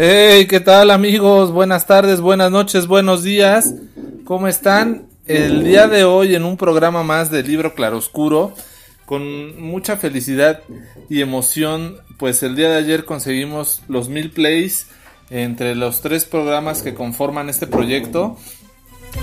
Hey, ¿qué tal amigos? Buenas tardes, buenas noches, buenos días. ¿Cómo están? El día de hoy en un programa más de Libro Claroscuro, con mucha felicidad y emoción, pues el día de ayer conseguimos los mil plays entre los tres programas que conforman este proyecto.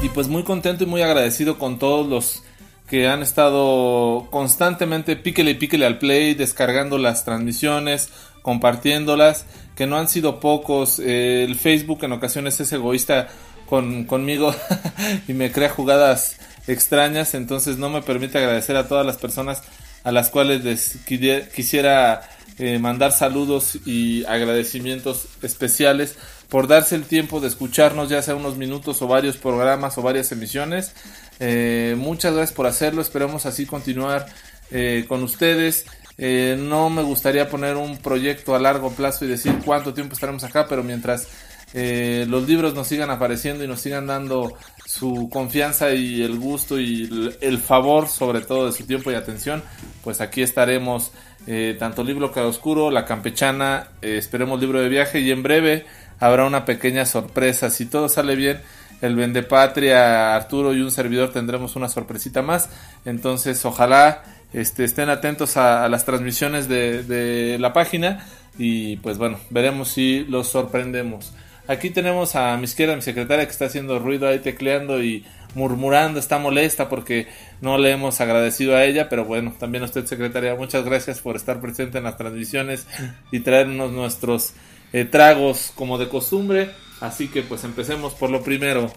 Y pues muy contento y muy agradecido con todos los que han estado constantemente píquele y píquele al play, descargando las transmisiones, compartiéndolas, que no han sido pocos. el Facebook en ocasiones es egoísta con, conmigo y me crea jugadas extrañas, entonces no me permite agradecer a todas las personas a las cuales les quisiera eh, mandar saludos y agradecimientos especiales por darse el tiempo de escucharnos ya sea unos minutos o varios programas o varias emisiones. Eh, muchas gracias por hacerlo, esperemos así continuar eh, con ustedes. Eh, no me gustaría poner un proyecto a largo plazo y decir cuánto tiempo estaremos acá, pero mientras eh, los libros nos sigan apareciendo y nos sigan dando su confianza y el gusto y el favor sobre todo de su tiempo y atención, pues aquí estaremos eh, tanto Libro Oscuro, La Campechana, esperemos Libro de Viaje y en breve habrá una pequeña sorpresa. Si todo sale bien, el Vendepatria, Arturo y un servidor tendremos una sorpresita más. Entonces, ojalá este, estén atentos a, las transmisiones de, la página y pues bueno, veremos si los sorprendemos. Aquí tenemos a mi izquierda mi secretaria que está haciendo ruido ahí tecleando y murmurando, está molesta porque no le hemos agradecido a ella, pero bueno, también a usted secretaria, muchas gracias por estar presente en las transmisiones y traernos nuestros eh, tragos como de costumbre. Así que pues empecemos por lo primero.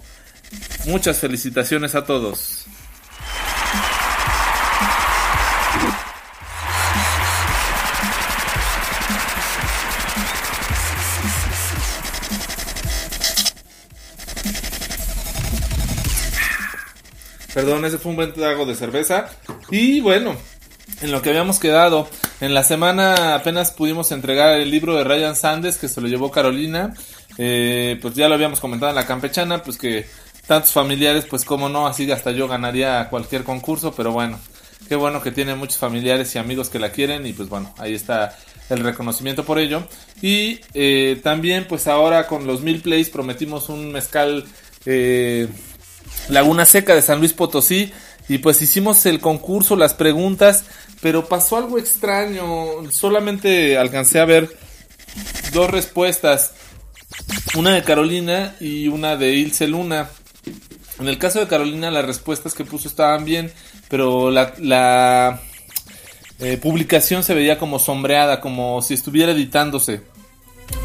Muchas felicitaciones a todos. Perdón, ese fue un buen trago de cerveza. Y bueno, en lo que habíamos quedado, en la semana apenas pudimos entregar el libro de Ryan Sanders que se lo llevó Carolina. Eh, pues ya lo habíamos comentado en la campechana, pues que tantos familiares, pues como no, así hasta yo ganaría cualquier concurso, pero bueno, qué bueno que tiene muchos familiares y amigos que la quieren y pues bueno, ahí está el reconocimiento por ello. Y eh, también pues ahora con los mil plays prometimos un mezcal eh, Laguna Seca de San Luis Potosí. Y pues hicimos el concurso, las preguntas, pero pasó algo extraño. Solamente alcancé a ver dos respuestas. Una de Carolina y una de Ilse Luna. En el caso de Carolina las respuestas que puso estaban bien, pero la, eh, publicación se veía como sombreada, como si estuviera editándose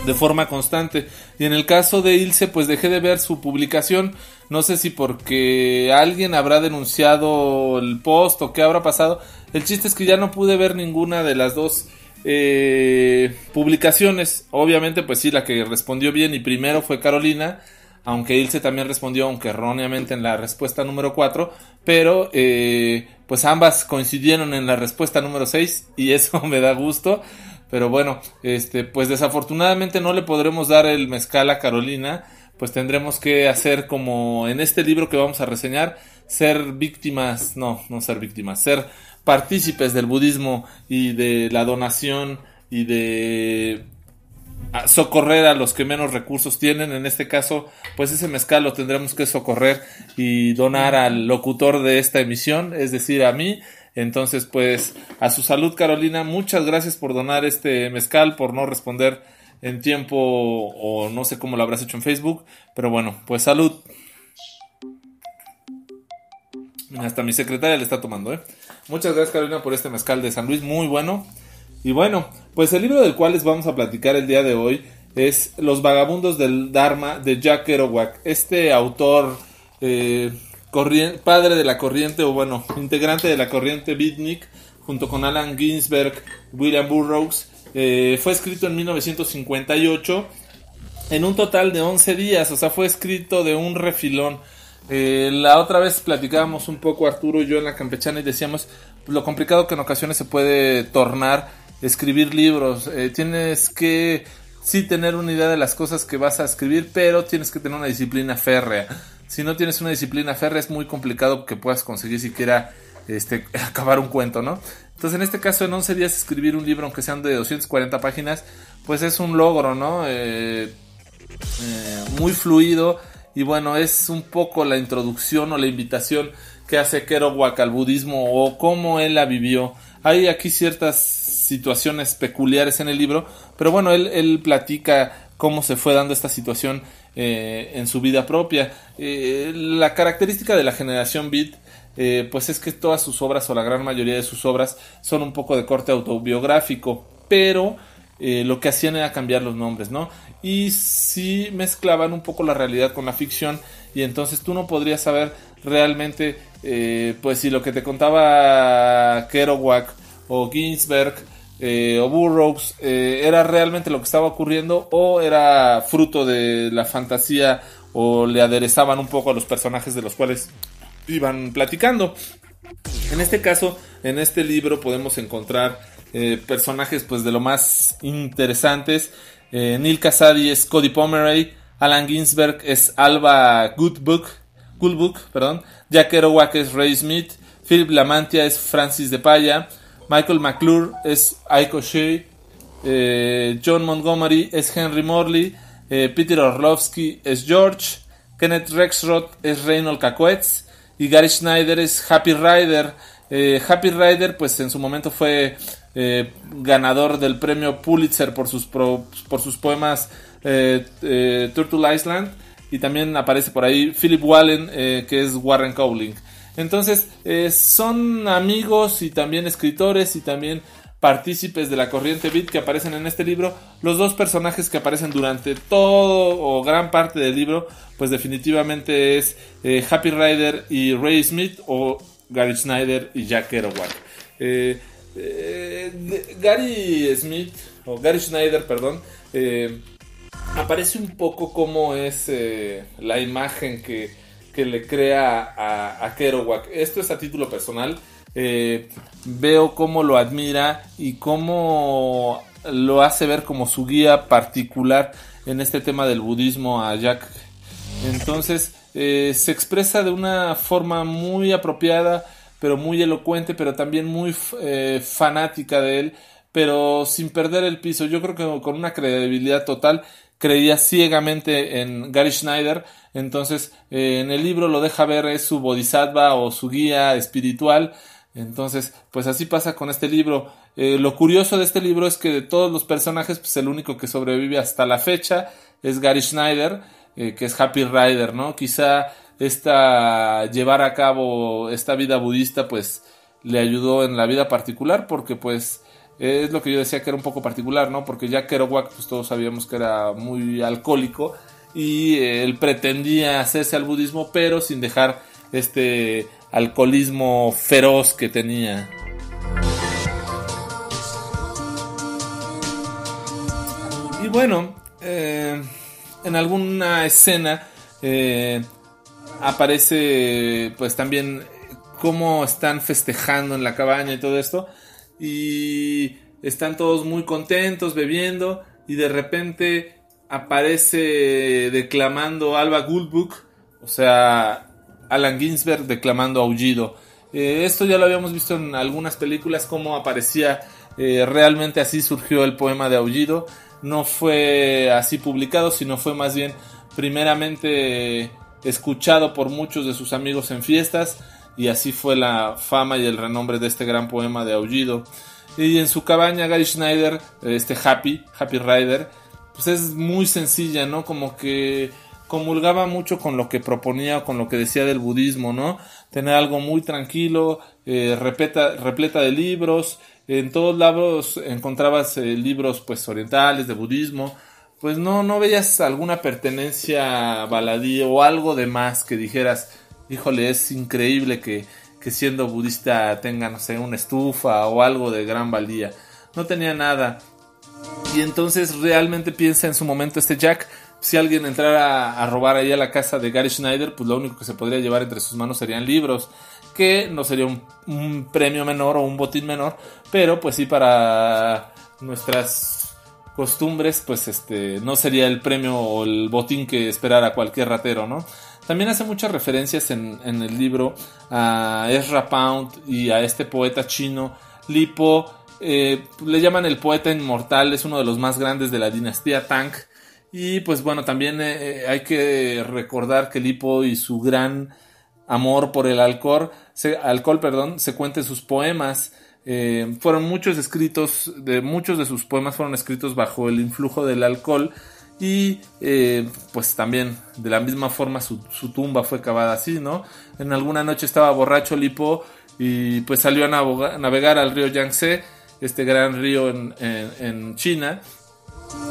de forma constante. Y en el caso de Ilse, pues dejé de ver su publicación. No sé si porque alguien habrá denunciado el post o qué habrá pasado. El chiste es que ya no pude ver ninguna de las dos eh, publicaciones. Obviamente, pues sí, la que respondió bien y primero fue Carolina. Aunque Ilse también respondió, aunque erróneamente en la respuesta número 4. Pero, eh, pues ambas coincidieron en la respuesta número 6. Y eso me da gusto. Pero bueno, este, pues desafortunadamente no le podremos dar el mezcal a Carolina, pues tendremos que hacer como en este libro que vamos a reseñar, ser víctimas, no, no ser víctimas, ser partícipes del budismo y de la donación y de socorrer a los que menos recursos tienen. En este caso, pues ese mezcal lo tendremos que socorrer y donar al locutor de esta emisión, es decir, a mí. Entonces, pues, a su salud, Carolina, muchas gracias por donar este mezcal, por no responder en tiempo o no sé cómo lo habrás hecho en Facebook, pero bueno, pues salud. Hasta mi secretaria le está tomando, ¿eh? Muchas gracias, Carolina, por este mezcal de San Luis, muy bueno. Y bueno, pues el libro del cual les vamos a platicar el día de hoy es Los vagabundos del Dharma de Jack Kerouac. Este autor eh, padre de la corriente, o bueno, integrante de la corriente beatnik, junto con Alan Ginsberg, William Burroughs, eh, fue escrito en 1958. en un total de 11 días, o sea, fue escrito de un refilón. Eh, la otra vez platicábamos un poco Arturo y yo en la campechana y decíamos lo complicado que en ocasiones se puede tornar escribir libros. Eh, tienes que sí tener una idea de las cosas que vas a escribir, pero tienes que tener una disciplina férrea. Si no tienes una disciplina férrea es muy complicado que puedas conseguir siquiera este, acabar un cuento, ¿no? Entonces en este caso en 11 días escribir un libro, aunque sean de 240 páginas, pues es un logro, ¿no? Eh, eh, muy fluido y bueno, es un poco la introducción o la invitación que hace Kerouac al budismo o cómo él la vivió. Hay aquí ciertas situaciones peculiares en el libro, pero bueno, él, él platica cómo se fue dando esta situación eh, en su vida propia. Eh, la característica de la generación Beat eh, pues es que todas sus obras o la gran mayoría de sus obras son un poco de corte autobiográfico, pero lo que hacían era cambiar los nombres, ¿no? Y sí mezclaban un poco la realidad con la ficción y entonces tú no podrías saber realmente, pues si lo que te contaba Kerouac o Ginsberg eh, o Burroughs eh, era realmente lo que estaba ocurriendo o era fruto de la fantasía o le aderezaban un poco a los personajes de los cuales iban platicando. En este caso, en este libro podemos encontrar eh, personajes pues de lo más interesantes. Neil Casady es Cody Pomeroy, Alan Ginsberg es Alba Goodbook, Goodbook, perdón, Jack Kerouac es Ray Smith, Philip Lamantia es Francis de Paya, Michael McClure es Aiko Shea, eh, John Montgomery es Henry Morley, eh, Peter Orlovsky es George, Kenneth Rexroth es Reynold Cacuetz y Gary Schneider es Happy Rider. Eh, Happy Rider, pues en su momento fue ganador del premio Pulitzer por sus, por sus poemas Turtle Island. Y también aparece por ahí Philip Wallen, que es Warren Cowling. Entonces, eh, son amigos y también escritores y también partícipes de la corriente beat que aparecen en este libro. Los dos personajes que aparecen durante todo o gran parte del libro, pues definitivamente es eh, Happy Rider y Ray Smith o Gary Snyder y Jack Kerouac. Eh, Gary Smith o Gary Schneider, perdón, aparece un poco como es la imagen que que le crea a, a. Esto es a título personal. Eh, veo cómo lo admira y cómo lo hace ver como su guía particular en este tema del budismo a Jack. Entonces eh, se expresa de una forma muy apropiada, pero muy elocuente, pero también muy eh, fanática de él, pero sin perder el piso. Yo creo que con una credibilidad total creía ciegamente en Gary Schneider, entonces eh, en el libro lo deja ver es su bodhisattva o su guía espiritual, entonces pues así pasa con este libro. Eh, lo curioso de este libro es que de todos los personajes, pues el único que sobrevive hasta la fecha es Gary Schneider, eh, que es Happy Rider, ¿no? Quizá esta llevar a cabo esta vida budista pues le ayudó en la vida particular porque pues es lo que yo decía que era un poco particular, ¿no? Porque ya Kerouac, pues todos sabíamos que era muy alcohólico y él pretendía hacerse al budismo, pero sin dejar este alcoholismo feroz que tenía. Y bueno, eh, en alguna escena eh, aparece pues también cómo están festejando en la cabaña y todo esto y están todos muy contentos bebiendo y de repente aparece declamando Alba Goldbook, o sea, Alan Ginsberg declamando Aullido. Eh, esto ya lo habíamos visto en algunas películas, cómo aparecía eh, realmente así surgió el poema de Aullido. No fue así publicado, sino fue más bien primeramente escuchado por muchos de sus amigos en fiestas y así fue la fama y el renombre de este gran poema de Aullido. Y en su cabaña Gary Schneider, este Happy, Happy Rider, pues es muy sencilla, ¿no? Como que comulgaba mucho con lo que proponía, con lo que decía del budismo, ¿no? Tener algo muy tranquilo, eh, repleta de libros, en todos lados encontrabas eh, libros pues orientales, de budismo, pues no, no veías alguna pertenencia baladí o algo de más que dijeras, híjole, es increíble que, siendo budista tenga, no sé, una estufa o algo de gran valía. No tenía nada. Y entonces realmente piensa en su momento este Jack, si alguien entrara a robar ahí a la casa de Gary Schneider, pues lo único que se podría llevar entre sus manos serían libros, que no sería un, premio menor o un botín menor, pero pues sí para nuestras costumbres, pues este no sería el premio o el botín que esperara cualquier ratero, ¿no? También hace muchas referencias en, el libro a Ezra Pound y a este poeta chino, Lipo, eh, le llaman el poeta inmortal, es uno de los más grandes de la dinastía Tang. Y pues bueno, también eh, hay que recordar que Lipo y su gran amor por el alcohol, se, alcohol perdón, se cuenta en sus poemas. Eh, fueron muchos escritos, de muchos de sus poemas fueron escritos bajo el influjo del alcohol y pues también de la misma forma su, tumba fue cavada así, ¿no? En alguna noche estaba borracho Lipo y pues salió a navegar al río Yangtze este gran río en, China.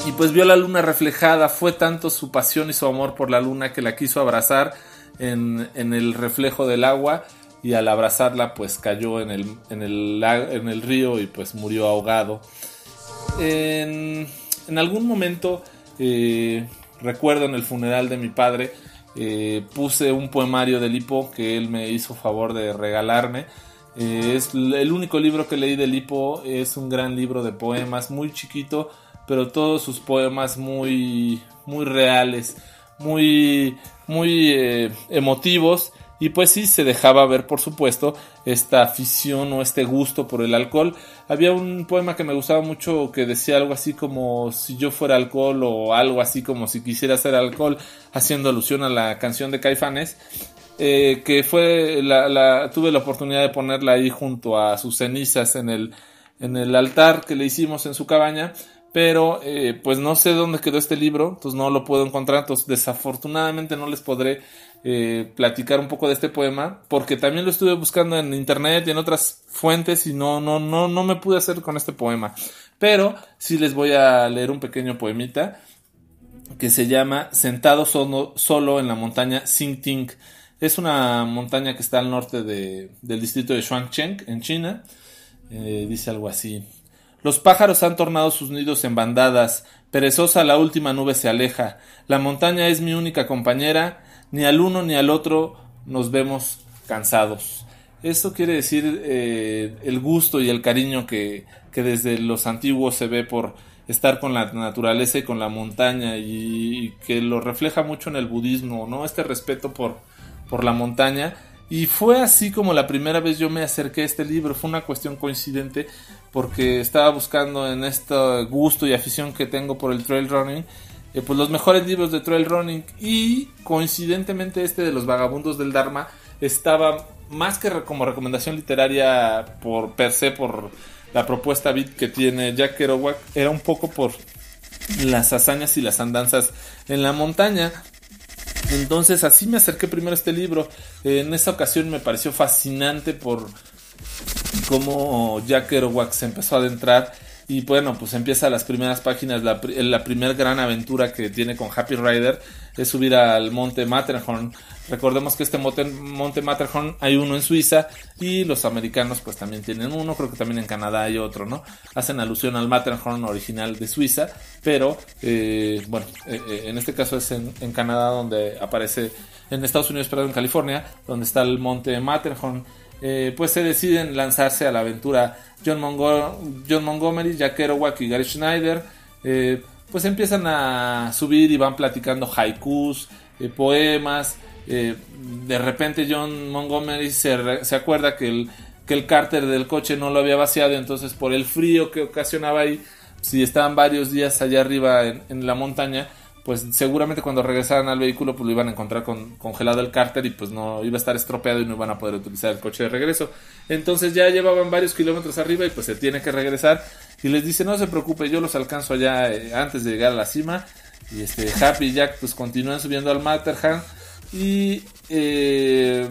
Y pues vio la luna reflejada, fue tanto su pasión y su amor por la luna que la quiso abrazar en, el reflejo del agua y al abrazarla pues cayó en el, río y pues murió ahogado. En, algún momento, eh, recuerdo en el funeral de mi padre, eh, puse un poemario de Lipo que él me hizo favor de regalarme eh, es el único libro que leí de Lipo, es un gran libro de poemas, muy chiquito, pero todos sus poemas muy, muy reales, muy, muy emotivos. Y pues sí, se dejaba ver, por supuesto, esta afición o este gusto por el alcohol. Había un poema que me gustaba mucho que decía algo así como si yo fuera alcohol o algo así como si quisiera ser alcohol, haciendo alusión a la canción de Caifanes. Eh, que fue la, tuve la oportunidad de ponerla ahí junto a sus cenizas en el, en el altar que le hicimos en su cabaña, pero eh, pues no sé dónde quedó este libro, entonces no lo puedo encontrar, entonces desafortunadamente no les podré eh, platicar un poco de este poema, porque también lo estuve buscando en internet y en otras fuentes y no, no, no, no me pude hacer con este poema, pero sí les voy a leer un pequeño poemita que se llama Sentado solo, solo en la montaña Xingting es una montaña que está al norte del distrito de Shuangcheng, en China. Eh, dice algo así. Los pájaros han tornado sus nidos en bandadas. Perezosa la última nube se aleja. La montaña es mi única compañera. Ni al uno ni al otro nos vemos cansados. Esto quiere decir eh, el gusto y el cariño que, que, desde los antiguos se ve por estar con la naturaleza y con la montaña y, y que lo refleja mucho en el budismo, ¿no? Este respeto por, por la montaña. Y fue así como la primera vez yo me acerqué a este libro. Fue una cuestión coincidente porque estaba buscando en este gusto y afición que tengo por el trail running, eh, pues los mejores libros de trail running. Y coincidentemente este de los vagabundos del Dharma estaba más que como recomendación literaria por per se por la propuesta bit que tiene Jack Kerouac, era un poco por las hazañas y las andanzas en la montaña. Entonces así me acerqué primero a este libro. En esa ocasión me pareció fascinante por cómo Jack Kerouac se empezó a adentrar y bueno, pues empieza las primeras páginas, la, la primera gran aventura que tiene con Happy Rider es subir al monte Matterhorn. Recordemos que este monte, monte Matterhorn hay uno en Suiza y los americanos pues también tienen uno, creo que también en Canadá hay otro, ¿no? Hacen alusión al Matterhorn original de Suiza, pero eh, bueno, eh, eh, en este caso es en, en, Canadá donde aparece, en Estados Unidos, perdón, en California, donde está el monte Matterhorn. Pues se deciden lanzarse a la aventura John, John Montgomery, Jack Kerouac y Gary Schneider, eh, pues empiezan a subir y van platicando haikus, eh, poemas. Eh, de repente John Montgomery se, se acuerda que el, que el cárter del coche no lo había vaciado, entonces por el frío que ocasionaba ahí, si estaban varios días allá arriba en la montaña, pues seguramente cuando regresaran al vehículo pues lo iban a encontrar con, congelado el cárter y pues no iba a estar estropeado y no iban a poder utilizar el coche de regreso. Entonces ya llevaban varios kilómetros arriba y pues se tiene que regresar y les dice no se preocupe yo los alcanzo allá eh, antes de llegar a la cima y este Happy y Jack pues continúan subiendo al Matterhorn y eh,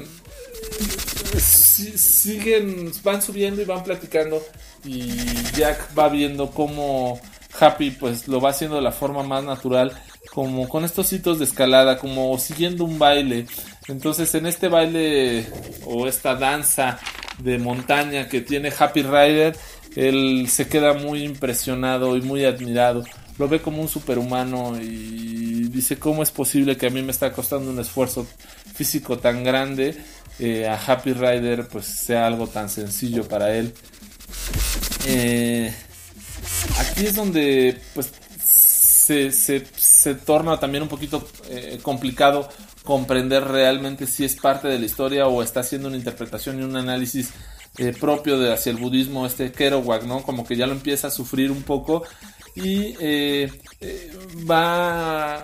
siguen van subiendo y van platicando y Jack va viendo cómo Happy pues lo va haciendo de la forma más natural como con estos hitos de escalada, como siguiendo un baile. Entonces en este baile o esta danza de montaña que tiene Happy Rider, él se queda muy impresionado y muy admirado lo ve como un superhumano y dice cómo es posible que a mí me está costando un esfuerzo físico tan grande, eh, a Happy Rider pues sea algo tan sencillo para él. Eh, aquí es donde pues se, se, torna también un poquito eh, complicado comprender realmente si es parte de la historia o está haciendo una interpretación y un análisis eh, propio de hacia el budismo, este Kerouac, ¿no? Como que ya lo empieza a sufrir un poco y eh, va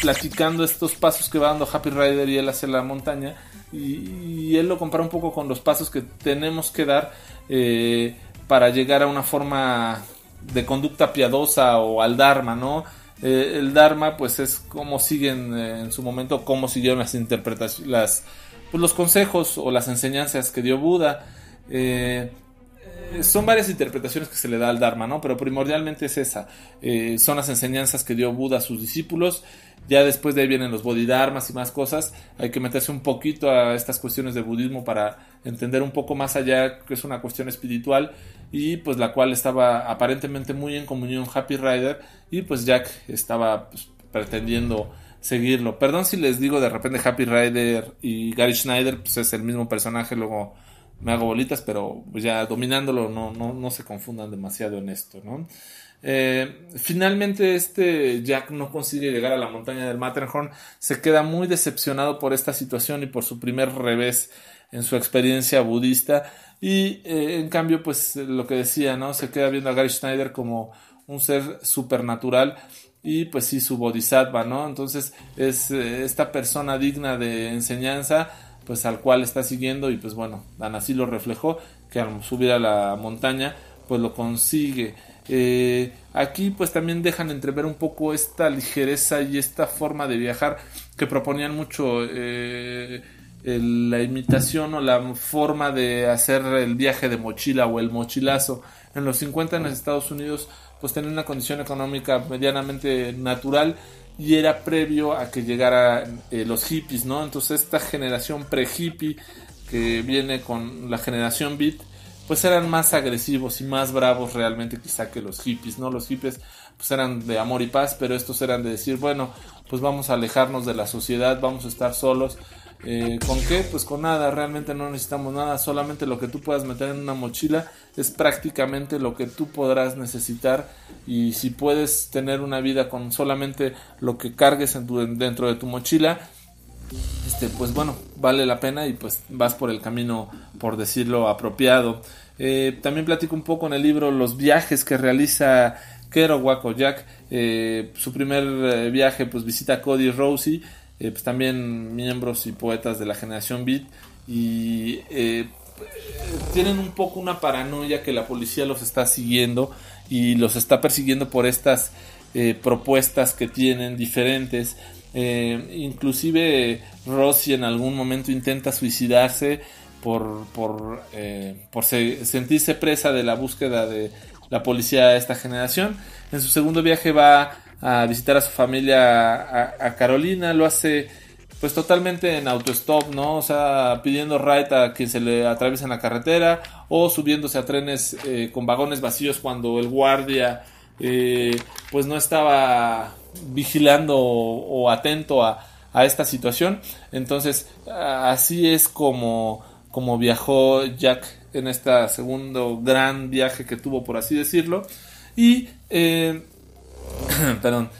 platicando estos pasos que va dando Happy Rider y él hacia la montaña y, él lo compara un poco con los pasos que tenemos que dar para llegar a una forma de conducta piadosa o al Dharma, ¿no? Eh, el Dharma, pues es como siguen eh, en su momento, cómo siguieron las interpretaciones, pues, los consejos o las enseñanzas que dio Buda. Eh, son varias interpretaciones que se le da al Dharma, ¿no? Pero primordialmente es esa. son las enseñanzas que dio Buda a sus discípulos. Ya después de ahí vienen los bodhidharmas y más cosas. Hay que meterse un poquito a estas cuestiones de budismo para entender un poco más allá que es una cuestión espiritual y pues la cual estaba aparentemente muy en comunión Happy Rider y pues Jack estaba pues, pretendiendo seguirlo. Perdón si les digo de repente Happy Rider y Gary Schneider pues es el mismo personaje, luego me hago bolitas, pero pues ya dominándolo no, no, no se confundan demasiado en esto, ¿no? Eh, finalmente este Jack no consigue llegar a la montaña del Matterhorn, se queda muy decepcionado por esta situación y por su primer revés en su experiencia budista y eh, en cambio, pues lo que decía, ¿no? Se queda viendo a Gary Schneider como un ser supernatural y pues sí, su bodhisattva, ¿no? Entonces es eh, esta persona digna de enseñanza, pues al cual está siguiendo y pues bueno, Dan así lo reflejó, que al subir a la montaña, pues lo consigue. Eh, aquí pues también dejan entrever un poco esta ligereza y esta forma de viajar que proponían mucho la imitación o la forma de hacer el viaje de mochila o el mochilazo. En los 50 en Estados Unidos pues tenía una condición económica medianamente natural y era previo a que llegaran eh, los hippies, ¿no? Entonces esta generación pre-hippie que viene con la generación beat pues eran más agresivos y más bravos realmente quizá que los hippies, ¿no? Los hippies pues eran de amor y paz, pero estos eran de decir, bueno, pues vamos a alejarnos de la sociedad, vamos a estar solos, eh, ¿Con qué? Pues con nada, realmente no necesitamos nada, solamente lo que tú puedas meter en una mochila es prácticamente lo que tú podrás necesitar y si puedes tener una vida con solamente lo que cargues en dentro de tu mochila, este, pues bueno, vale la pena y pues vas por el camino, por decirlo, apropiado. Eh, también platico un poco en el libro los viajes que realiza Kerouac o Jack. Eh, su primer viaje pues visita a Cody Rosie eh, pues también miembros y poetas de la generación Beat y eh, tienen un poco una paranoia que la policía los está siguiendo y los está persiguiendo por estas eh, propuestas que tienen diferentes. inclusive Rossi en algún momento intenta suicidarse por, por, por sentirse presa de la búsqueda de la policía de esta generación. En su segundo viaje va a visitar a su familia a, Carolina, lo hace pues totalmente en autostop, ¿no? O sea, pidiendo ride a quien se le atraviesa en la carretera o subiéndose a trenes eh, con vagones vacíos cuando el guardia eh, pues no estaba vigilando o, atento a, esta situación. Entonces, así es como, como viajó Jack en este segundo gran viaje que tuvo, por así decirlo. Y eh, perdón,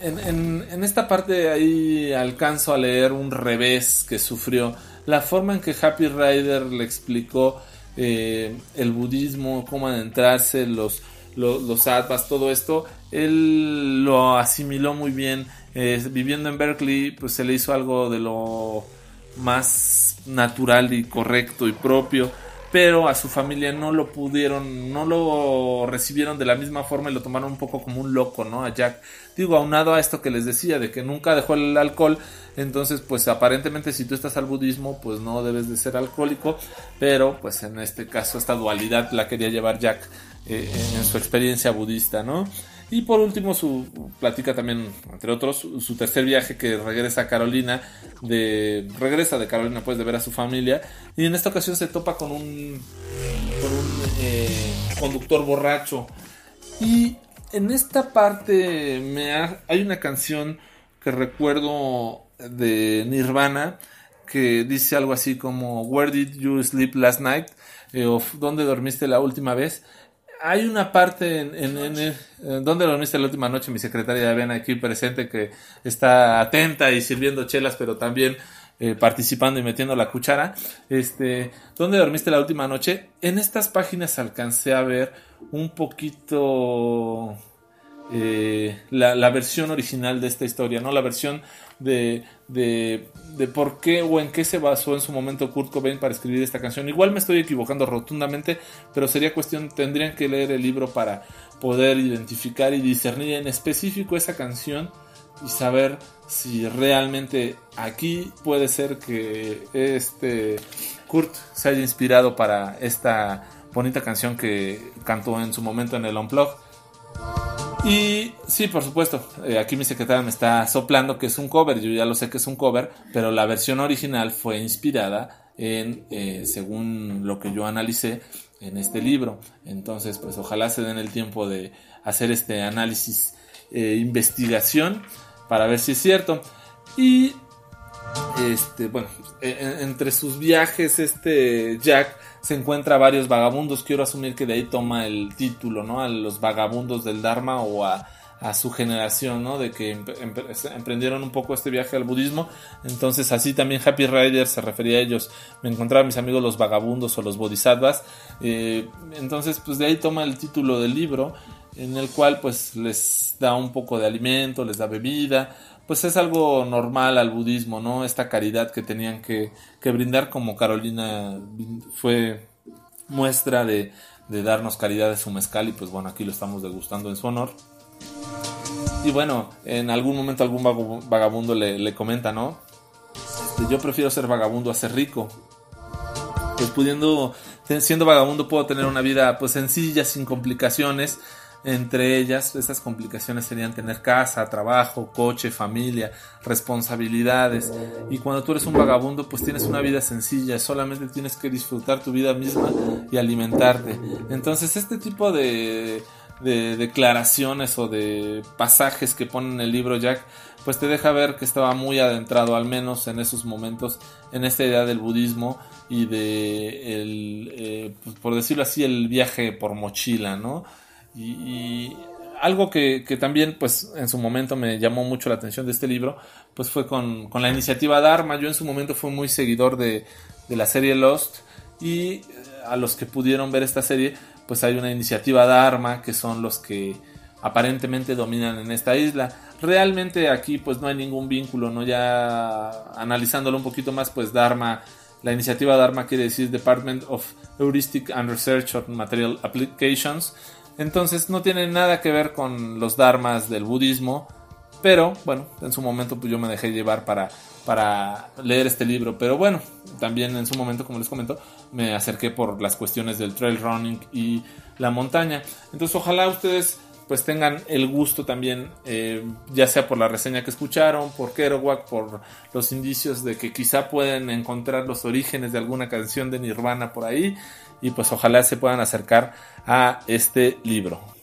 en, esta parte ahí alcanzo a leer un revés que sufrió. La forma en que Happy Rider le explicó eh, el budismo, cómo adentrarse, los, los, los todo esto, él lo asimiló muy bien. Eh, viviendo en Berkeley, pues se le hizo algo de lo más natural y correcto y propio pero a su familia no lo pudieron, no lo recibieron de la misma forma y lo tomaron un poco como un loco, ¿no? A Jack. Digo, aunado a esto que les decía, de que nunca dejó el alcohol, entonces pues aparentemente si tú estás al budismo, pues no debes de ser alcohólico, pero pues en este caso esta dualidad la quería llevar Jack eh, en su experiencia budista, ¿no? Y por último, su platica también, entre otros, su tercer viaje que regresa a Carolina, de regresa de Carolina pues de ver a su familia y en esta ocasión se topa con un, con un eh, conductor borracho y en esta parte me hay una canción que recuerdo de Nirvana que dice algo así como Where did you sleep last night? Eh, o ¿Dónde dormiste la última vez? Hay una parte en, en, ¿Dónde dormiste la última noche? Mi secretaria ven aquí presente que está atenta y sirviendo chelas, pero también eh, participando y metiendo la cuchara. Este, ¿Dónde dormiste la última noche? En estas páginas alcancé a ver un poquito eh, la, versión original de esta historia, ¿no? La versión de, de, por qué o en qué se basó en su momento Kurt Cobain para escribir esta canción. Igual me estoy equivocando rotundamente, pero sería cuestión, tendrían que leer el libro para poder identificar y discernir en específico esa canción y saber si realmente aquí puede ser que este Kurt se haya inspirado para esta bonita canción que cantó en su momento en el Unplug. Y sí, por supuesto, eh, aquí mi secretaria me está soplando que es un cover, yo ya lo sé que es un cover, pero la versión original fue inspirada en, eh, según lo que yo analicé, en este libro. Entonces, pues ojalá se den el tiempo de hacer este análisis, eh, investigación para ver si es cierto. Y este, bueno, e, entre sus viajes, este Jack se encuentra a varios vagabundos. Quiero asumir que de ahí toma el título, ¿no? A los vagabundos del Dharma o a, su generación, ¿no? De que emprendieron un poco este viaje al budismo. Entonces, así también Happy Rider se refería a ellos. Me encontraba a mis amigos los vagabundos o los bodhisattvas. Eh, entonces, pues de ahí toma el título del libro en el cual pues les da un poco de alimento, les da bebida, pues es algo normal al budismo, ¿no? Esta caridad que tenían que, brindar como Carolina fue muestra de, darnos caridad de su mezcal y pues bueno, aquí lo estamos degustando en su honor. Y bueno, en algún momento algún vagabundo le, comenta, ¿no? Este, yo prefiero ser vagabundo a ser rico. Pues pudiendo, siendo vagabundo puedo tener una vida pues sencilla, sin complicaciones, entre ellas, esas complicaciones serían tener casa, trabajo, coche, familia, responsabilidades. Y cuando tú eres un vagabundo, pues tienes una vida sencilla, solamente tienes que disfrutar tu vida misma y alimentarte. Entonces, este tipo de, declaraciones o de pasajes que pone en el libro Jack, pues te deja ver que estaba muy adentrado, al menos en esos momentos, en esta idea del budismo y de, el, eh, pues, por decirlo así, el viaje por mochila, ¿no? Y, algo que, también, pues, en su momento me llamó mucho la atención de este libro, pues fue con, la iniciativa Dharma. Yo en su momento fui muy seguidor de, la serie Lost y eh, a los que pudieron ver esta serie, pues hay una iniciativa Dharma que son los que aparentemente dominan en esta isla. Realmente aquí pues no hay ningún vínculo, ¿no? Ya analizándolo un poquito más, pues Dharma, la iniciativa Dharma quiere decir Department of Heuristic and Research on Material Applications entonces no tiene nada que ver con los dharmas del budismo. Pero bueno, en su momento pues yo me dejé llevar para, para leer este libro. Pero bueno, también en su momento, como les comento, me acerqué por las cuestiones del trail running y la montaña. Entonces ojalá ustedes pues tengan el gusto también, eh, ya sea por la reseña que escucharon, por Kerouac, por los indicios de que quizá pueden encontrar los orígenes de alguna canción de Nirvana por ahí y pues ojalá se puedan acercar a este libro.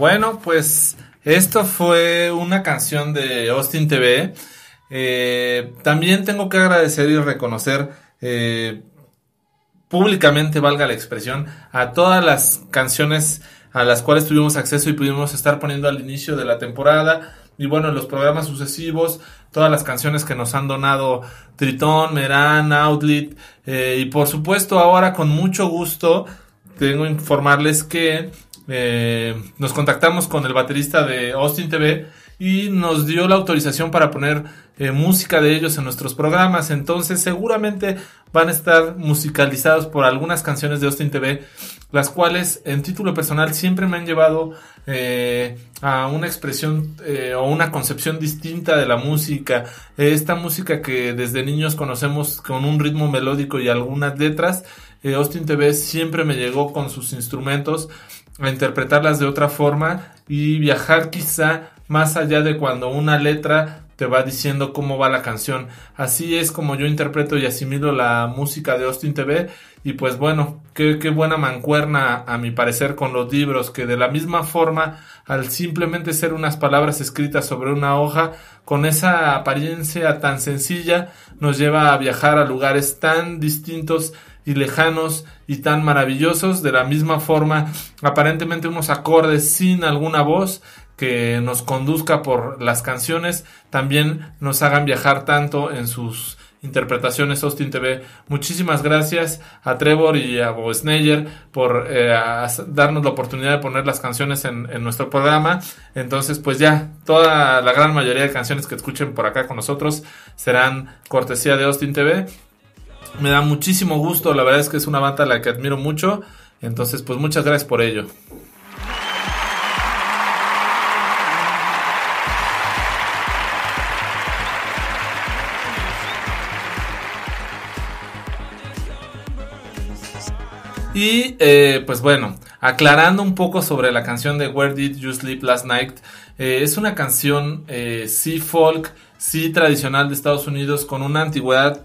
Bueno, pues esto fue una canción de Austin TV. Eh, también tengo que agradecer y reconocer eh, públicamente, valga la expresión, a todas las canciones a las cuales tuvimos acceso y pudimos estar poniendo al inicio de la temporada. Y bueno, en los programas sucesivos, todas las canciones que nos han donado Tritón, Meran, Outlet. Eh, y por supuesto, ahora con mucho gusto, tengo que informarles que eh, nos contactamos con el baterista de Austin TV y nos dio la autorización para poner eh, música de ellos en nuestros programas. Entonces seguramente van a estar musicalizados por algunas canciones de Austin TV, las cuales en título personal siempre me han llevado eh, a una expresión eh, o una concepción distinta de la música. Esta música que desde niños conocemos con un ritmo melódico y algunas letras. Austin TV siempre me llegó con sus instrumentos a interpretarlas de otra forma y viajar quizá más allá de cuando una letra te va diciendo cómo va la canción. Así es como yo interpreto y asimilo la música de Austin TV. Y pues bueno, qué, qué, buena mancuerna a mi parecer con los libros, que de la misma forma, al simplemente ser unas palabras escritas sobre una hoja, con esa apariencia tan sencilla, nos lleva a viajar a lugares tan distintos y lejanos y tan maravillosos, de la misma forma, aparentemente unos acordes sin alguna voz, que nos conduzca por las canciones, también nos hagan viajar tanto en sus interpretaciones Austin TV. Muchísimas gracias a Trevor y a Bo Sneyer por eh, darnos la oportunidad de poner las canciones en, en, nuestro programa. Entonces, pues ya, toda la gran mayoría de canciones que escuchen por acá con nosotros serán cortesía de Austin TV. Me da muchísimo gusto, la verdad es que es una banda a la que admiro mucho. Entonces, pues muchas gracias por ello. Y eh, pues bueno, aclarando un poco sobre la canción de Where Did You Sleep Last Night, eh, es una canción eh, sí folk, sí tradicional de Estados Unidos con una antigüedad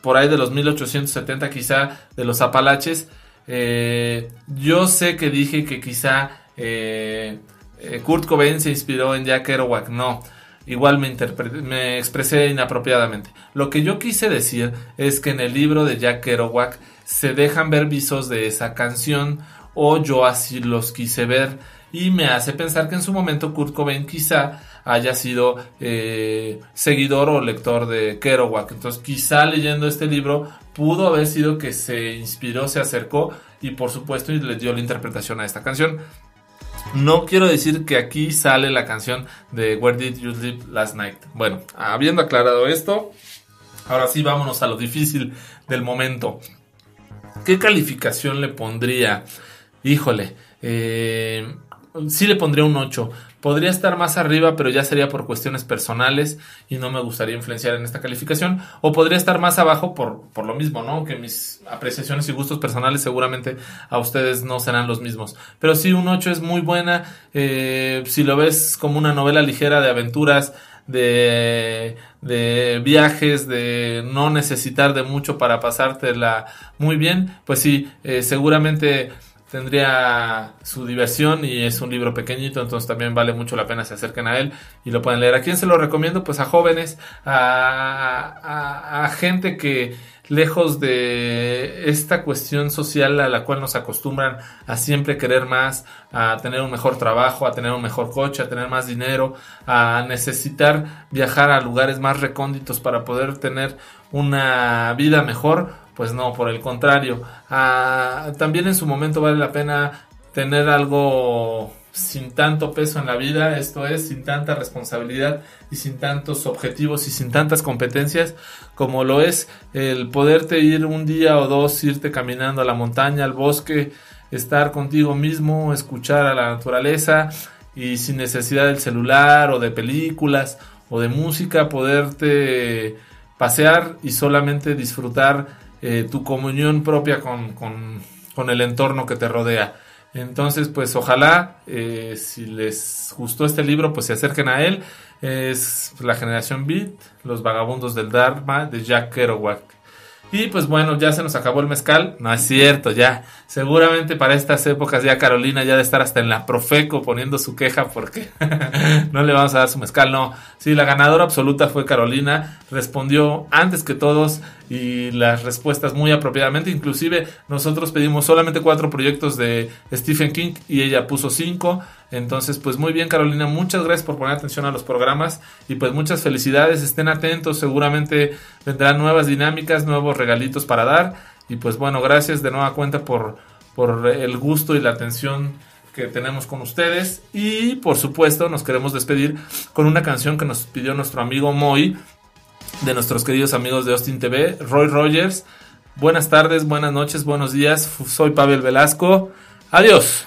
por ahí de los 1870 quizá de los Apalaches. yo sé que dije que quizá Kurt Cobain se inspiró en Jack Kerouac, no igual me, me expresé inapropiadamente. Lo que yo quise decir es que en el libro de Jack Kerouac se dejan ver visos de esa canción o yo así los quise ver y me hace pensar que en su momento Kurt Cobain quizá haya sido eh, seguidor o lector de Kerouac. Entonces quizá leyendo este libro pudo haber sido que se inspiró, se acercó y por supuesto le dio la interpretación a esta canción. No quiero decir que aquí sale la canción de Where Did You Sleep Last Night. Bueno, habiendo aclarado esto, ahora sí vámonos a lo difícil del momento. ¿Qué calificación le pondría? Híjole, eh, sí le pondría un 8. Podría estar más arriba, pero ya sería por cuestiones personales y no me gustaría influenciar en esta calificación. O podría estar más abajo por, por lo mismo, ¿no? Que mis apreciaciones y gustos personales seguramente a ustedes no serán los mismos. Pero sí, un 8 es muy buena. Eh, si lo ves como una novela ligera de aventuras, de, de viajes, de no necesitar de mucho para pasártela muy bien, pues sí, eh, seguramente tendría su diversión y es un libro pequeñito, entonces también vale mucho la pena se acerquen a él y lo pueden leer. ¿A quién se lo recomiendo? Pues a jóvenes, a, a, gente que lejos de esta cuestión social a la cual nos acostumbran a siempre querer más, a tener un mejor trabajo, a tener un mejor coche, a tener más dinero, a necesitar viajar a lugares más recónditos para poder tener una vida mejor, pues no, por el contrario. Ah, también en su momento vale la pena tener algo sin tanto peso en la vida, esto es, sin tanta responsabilidad y sin tantos objetivos y sin tantas competencias como lo es el poderte ir un día o dos, irte caminando a la montaña, al bosque, estar contigo mismo, escuchar a la naturaleza y sin necesidad del celular o de películas o de música, poderte pasear y solamente disfrutar eh, tu comunión propia con, con, el entorno que te rodea. Entonces, pues ojalá, eh, si les gustó este libro, pues se acerquen a él. Es La Generación Beat, Los Vagabundos del Dharma, de Jack Kerouac. Y pues bueno, ya se nos acabó el mezcal. No es cierto, ya. Seguramente para estas épocas ya Carolina ya de estar hasta en la Profeco poniendo su queja porque no le vamos a dar su mezcal. No, sí, la ganadora absoluta fue Carolina. Respondió antes que todos y las respuestas muy apropiadamente. Inclusive nosotros pedimos solamente cuatro proyectos de Stephen King y ella puso cinco. Entonces, pues muy bien Carolina, muchas gracias por poner atención a los programas y pues muchas felicidades, estén atentos, seguramente vendrán nuevas dinámicas, nuevos regalitos para dar y pues bueno, gracias de nueva cuenta por, por el gusto y la atención que tenemos con ustedes y por supuesto nos queremos despedir con una canción que nos pidió nuestro amigo Moy de nuestros queridos amigos de Austin TV, Roy Rogers. Buenas tardes, buenas noches, buenos días. Soy Pavel Velasco. Adiós.